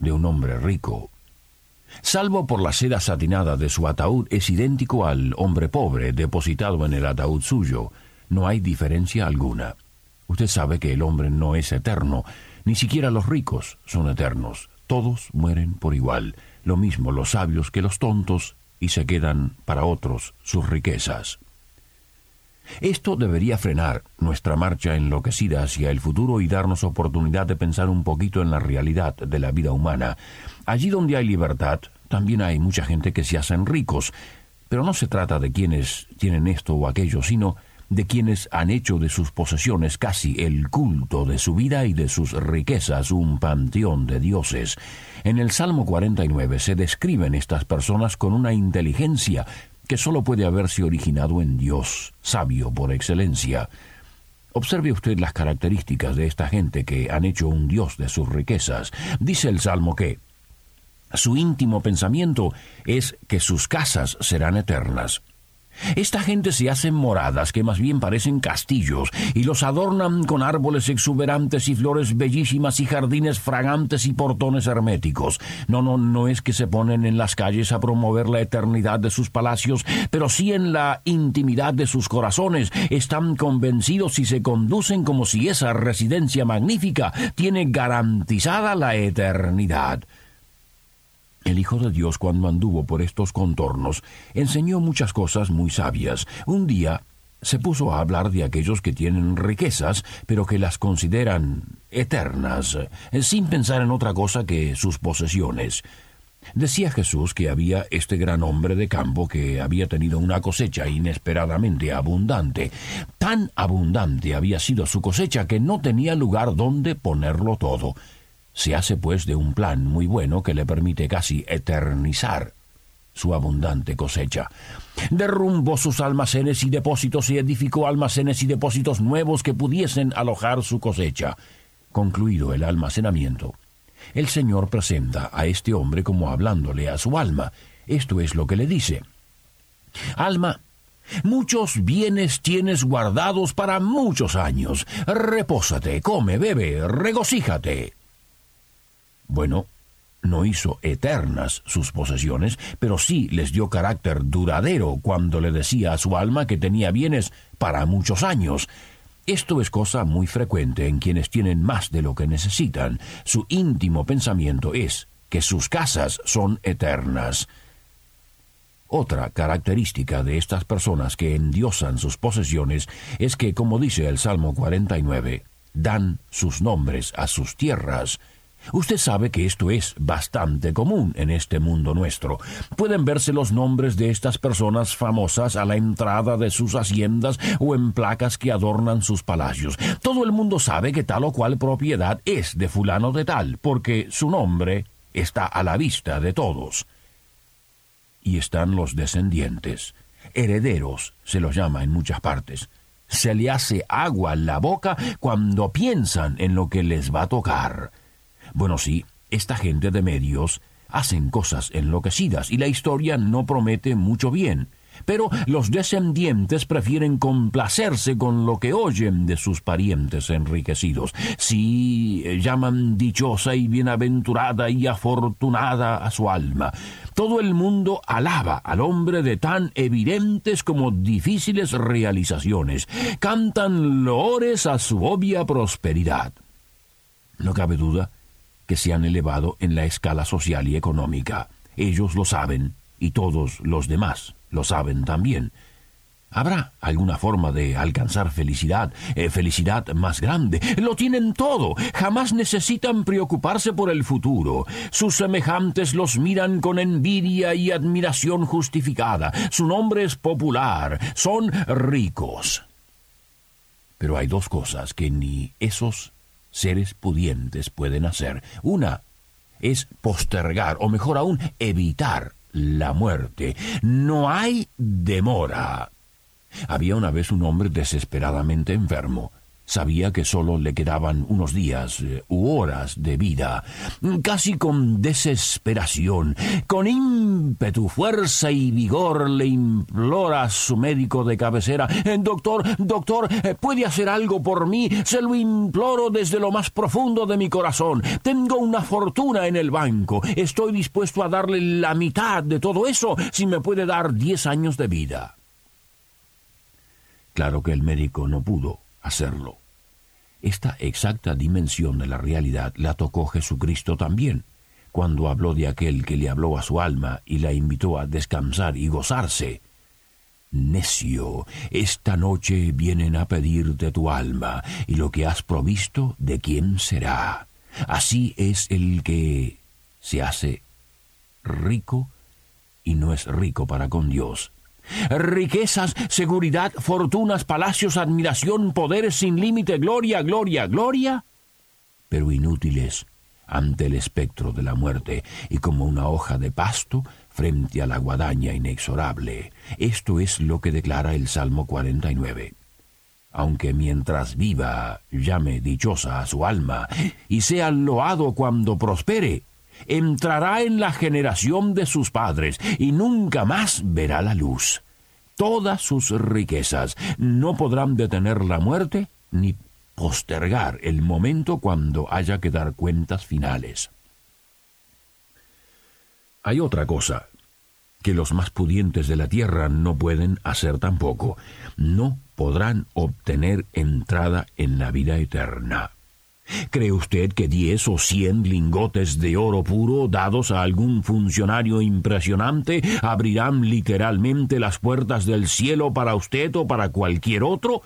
de un hombre rico? Salvo por la seda satinada de su ataúd, es idéntico al hombre pobre depositado en el ataúd suyo. No hay diferencia alguna. Usted sabe que el hombre no es eterno, ni siquiera los ricos son eternos. Todos mueren por igual, lo mismo los sabios que los tontos, y se quedan para otros sus riquezas. Esto debería frenar nuestra marcha enloquecida hacia el futuro y darnos oportunidad de pensar un poquito en la realidad de la vida humana. Allí donde hay libertad, también hay mucha gente que se hacen ricos, pero no se trata de quienes tienen esto o aquello, sino de quienes han hecho de sus posesiones casi el culto de su vida y de sus riquezas un panteón de dioses. En el Salmo 49 se describen estas personas con una inteligencia que sólo puede haberse originado en Dios, sabio por excelencia. Observe usted las características de esta gente que han hecho un Dios de sus riquezas. Dice el Salmo que su íntimo pensamiento es que sus casas serán eternas. Esta gente se hace moradas que más bien parecen castillos y los adornan con árboles exuberantes y flores bellísimas y jardines fragantes y portones herméticos. No, no, no es que se ponen en las calles a promover la eternidad de sus palacios, pero sí en la intimidad de sus corazones. Están convencidos y se conducen como si esa residencia magnífica tiene garantizada la eternidad. El Hijo de Dios, cuando anduvo por estos contornos, enseñó muchas cosas muy sabias. Un día se puso a hablar de aquellos que tienen riquezas, pero que las consideran eternas, sin pensar en otra cosa que sus posesiones. Decía Jesús que había este gran hombre de campo que había tenido una cosecha inesperadamente abundante. Tan abundante había sido su cosecha que no tenía lugar donde ponerlo todo. Se hace pues de un plan muy bueno que le permite casi eternizar su abundante cosecha. Derrumbó sus almacenes y depósitos y edificó almacenes y depósitos nuevos que pudiesen alojar su cosecha. Concluido el almacenamiento, el Señor presenta a este hombre como hablándole a su alma. Esto es lo que le dice. Alma, muchos bienes tienes guardados para muchos años. Repósate, come, bebe, regocíjate. Bueno, no hizo eternas sus posesiones, pero sí les dio carácter duradero cuando le decía a su alma que tenía bienes para muchos años. Esto es cosa muy frecuente en quienes tienen más de lo que necesitan. Su íntimo pensamiento es que sus casas son eternas. Otra característica de estas personas que endiosan sus posesiones es que, como dice el Salmo 49, dan sus nombres a sus tierras, Usted sabe que esto es bastante común en este mundo nuestro. Pueden verse los nombres de estas personas famosas a la entrada de sus haciendas o en placas que adornan sus palacios. Todo el mundo sabe que tal o cual propiedad es de fulano de tal, porque su nombre está a la vista de todos. Y están los descendientes. Herederos se los llama en muchas partes. Se le hace agua la boca cuando piensan en lo que les va a tocar. Bueno, sí, esta gente de medios hacen cosas enloquecidas y la historia no promete mucho bien. Pero los descendientes prefieren complacerse con lo que oyen de sus parientes enriquecidos. Sí, llaman dichosa y bienaventurada y afortunada a su alma. Todo el mundo alaba al hombre de tan evidentes como difíciles realizaciones. Cantan loores a su obvia prosperidad. No cabe duda que se han elevado en la escala social y económica. Ellos lo saben y todos los demás lo saben también. ¿Habrá alguna forma de alcanzar felicidad, eh, felicidad más grande? Lo tienen todo. Jamás necesitan preocuparse por el futuro. Sus semejantes los miran con envidia y admiración justificada. Su nombre es popular. Son ricos. Pero hay dos cosas que ni esos seres pudientes pueden hacer. Una es postergar, o mejor aún, evitar la muerte. No hay demora. Había una vez un hombre desesperadamente enfermo. Sabía que solo le quedaban unos días eh, u horas de vida. Casi con desesperación, con ímpetu, fuerza y vigor le implora a su médico de cabecera, eh, Doctor, doctor, eh, ¿puede hacer algo por mí? Se lo imploro desde lo más profundo de mi corazón. Tengo una fortuna en el banco. Estoy dispuesto a darle la mitad de todo eso si me puede dar diez años de vida. Claro que el médico no pudo hacerlo. Esta exacta dimensión de la realidad la tocó Jesucristo también, cuando habló de aquel que le habló a su alma y la invitó a descansar y gozarse. Necio, esta noche vienen a pedirte tu alma, y lo que has provisto, ¿de quién será? Así es el que se hace rico y no es rico para con Dios, riquezas, seguridad, fortunas, palacios, admiración, poderes sin límite, gloria, gloria, gloria, pero inútiles ante el espectro de la muerte y como una hoja de pasto frente a la guadaña inexorable. Esto es lo que declara el Salmo 49. Aunque mientras viva llame dichosa a su alma y sea loado cuando prospere, entrará en la generación de sus padres y nunca más verá la luz. Todas sus riquezas no podrán detener la muerte ni postergar el momento cuando haya que dar cuentas finales. Hay otra cosa que los más pudientes de la tierra no pueden hacer tampoco. No podrán obtener entrada en la vida eterna. ¿Cree usted que diez o cien lingotes de oro puro dados a algún funcionario impresionante abrirán literalmente las puertas del cielo para usted o para cualquier otro?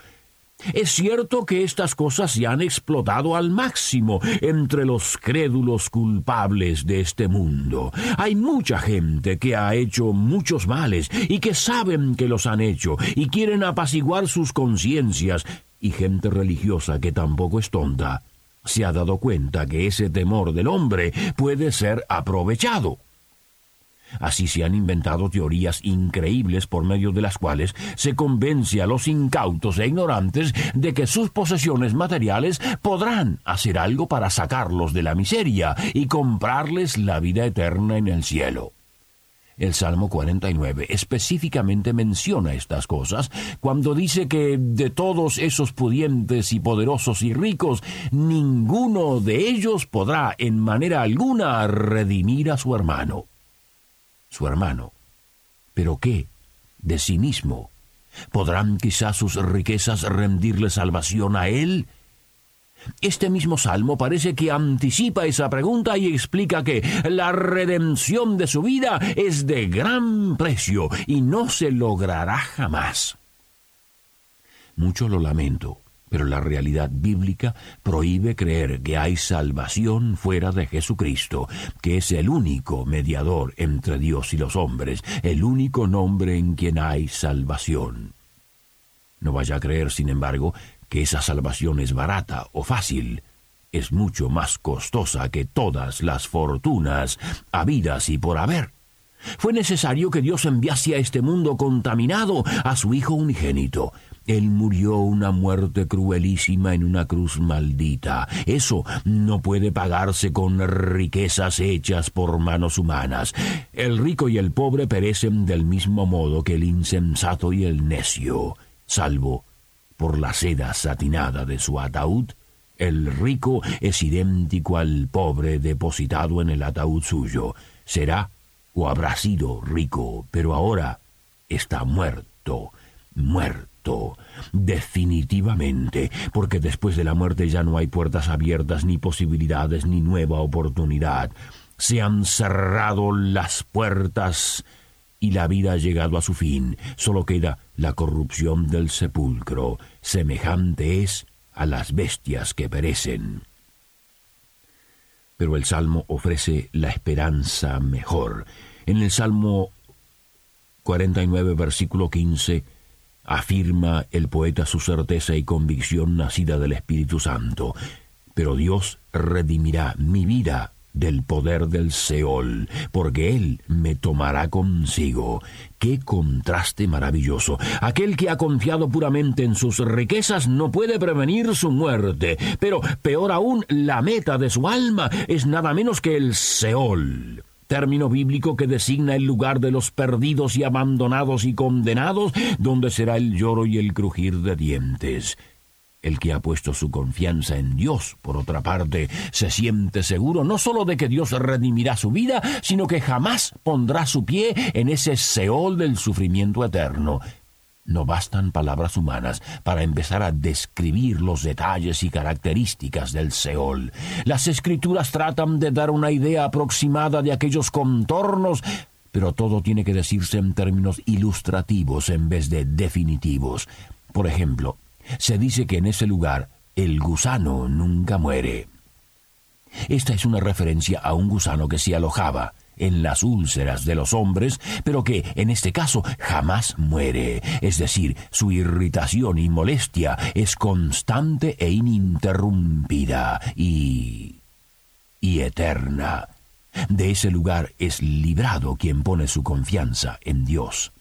Es cierto que estas cosas se han explotado al máximo entre los crédulos culpables de este mundo. Hay mucha gente que ha hecho muchos males y que saben que los han hecho y quieren apaciguar sus conciencias, y gente religiosa que tampoco es tonta se ha dado cuenta que ese temor del hombre puede ser aprovechado. Así se han inventado teorías increíbles por medio de las cuales se convence a los incautos e ignorantes de que sus posesiones materiales podrán hacer algo para sacarlos de la miseria y comprarles la vida eterna en el cielo. El Salmo 49 específicamente menciona estas cosas cuando dice que de todos esos pudientes y poderosos y ricos, ninguno de ellos podrá en manera alguna redimir a su hermano. Su hermano. ¿Pero qué? De sí mismo. ¿Podrán quizás sus riquezas rendirle salvación a él? Este mismo salmo parece que anticipa esa pregunta y explica que la redención de su vida es de gran precio y no se logrará jamás. Mucho lo lamento, pero la realidad bíblica prohíbe creer que hay salvación fuera de Jesucristo, que es el único mediador entre Dios y los hombres, el único nombre en quien hay salvación. No vaya a creer, sin embargo, que esa salvación es barata o fácil, es mucho más costosa que todas las fortunas habidas y por haber. Fue necesario que Dios enviase a este mundo contaminado a su Hijo unigénito. Él murió una muerte cruelísima en una cruz maldita. Eso no puede pagarse con riquezas hechas por manos humanas. El rico y el pobre perecen del mismo modo que el insensato y el necio, salvo por la seda satinada de su ataúd, el rico es idéntico al pobre depositado en el ataúd suyo. Será o habrá sido rico, pero ahora está muerto, muerto, definitivamente, porque después de la muerte ya no hay puertas abiertas, ni posibilidades, ni nueva oportunidad. Se han cerrado las puertas y la vida ha llegado a su fin. Solo queda la corrupción del sepulcro. Semejante es a las bestias que perecen. Pero el Salmo ofrece la esperanza mejor. En el Salmo 49, versículo 15, afirma el poeta su certeza y convicción nacida del Espíritu Santo. Pero Dios redimirá mi vida del poder del Seol, porque Él me tomará consigo. Qué contraste maravilloso. Aquel que ha confiado puramente en sus riquezas no puede prevenir su muerte, pero peor aún, la meta de su alma es nada menos que el Seol término bíblico que designa el lugar de los perdidos y abandonados y condenados, donde será el lloro y el crujir de dientes. El que ha puesto su confianza en Dios, por otra parte, se siente seguro no sólo de que Dios redimirá su vida, sino que jamás pondrá su pie en ese Seol del sufrimiento eterno. No bastan palabras humanas para empezar a describir los detalles y características del Seol. Las escrituras tratan de dar una idea aproximada de aquellos contornos, pero todo tiene que decirse en términos ilustrativos en vez de definitivos. Por ejemplo, se dice que en ese lugar el gusano nunca muere. Esta es una referencia a un gusano que se alojaba en las úlceras de los hombres, pero que en este caso jamás muere, es decir, su irritación y molestia es constante e ininterrumpida y... y eterna. De ese lugar es librado quien pone su confianza en Dios.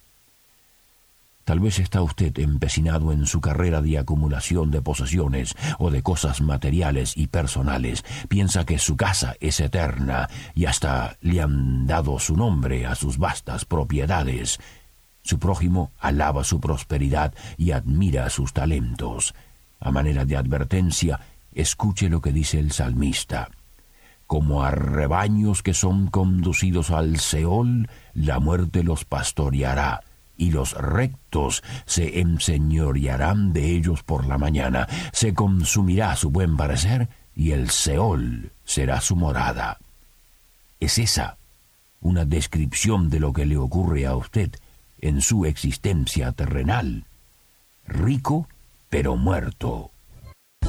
Tal vez está usted empecinado en su carrera de acumulación de posesiones o de cosas materiales y personales. Piensa que su casa es eterna y hasta le han dado su nombre a sus vastas propiedades. Su prójimo alaba su prosperidad y admira sus talentos. A manera de advertencia, escuche lo que dice el salmista. Como a rebaños que son conducidos al Seol, la muerte los pastoreará y los rectos se enseñorearán de ellos por la mañana, se consumirá su buen parecer, y el Seol será su morada. ¿Es esa una descripción de lo que le ocurre a usted en su existencia terrenal? Rico, pero muerto.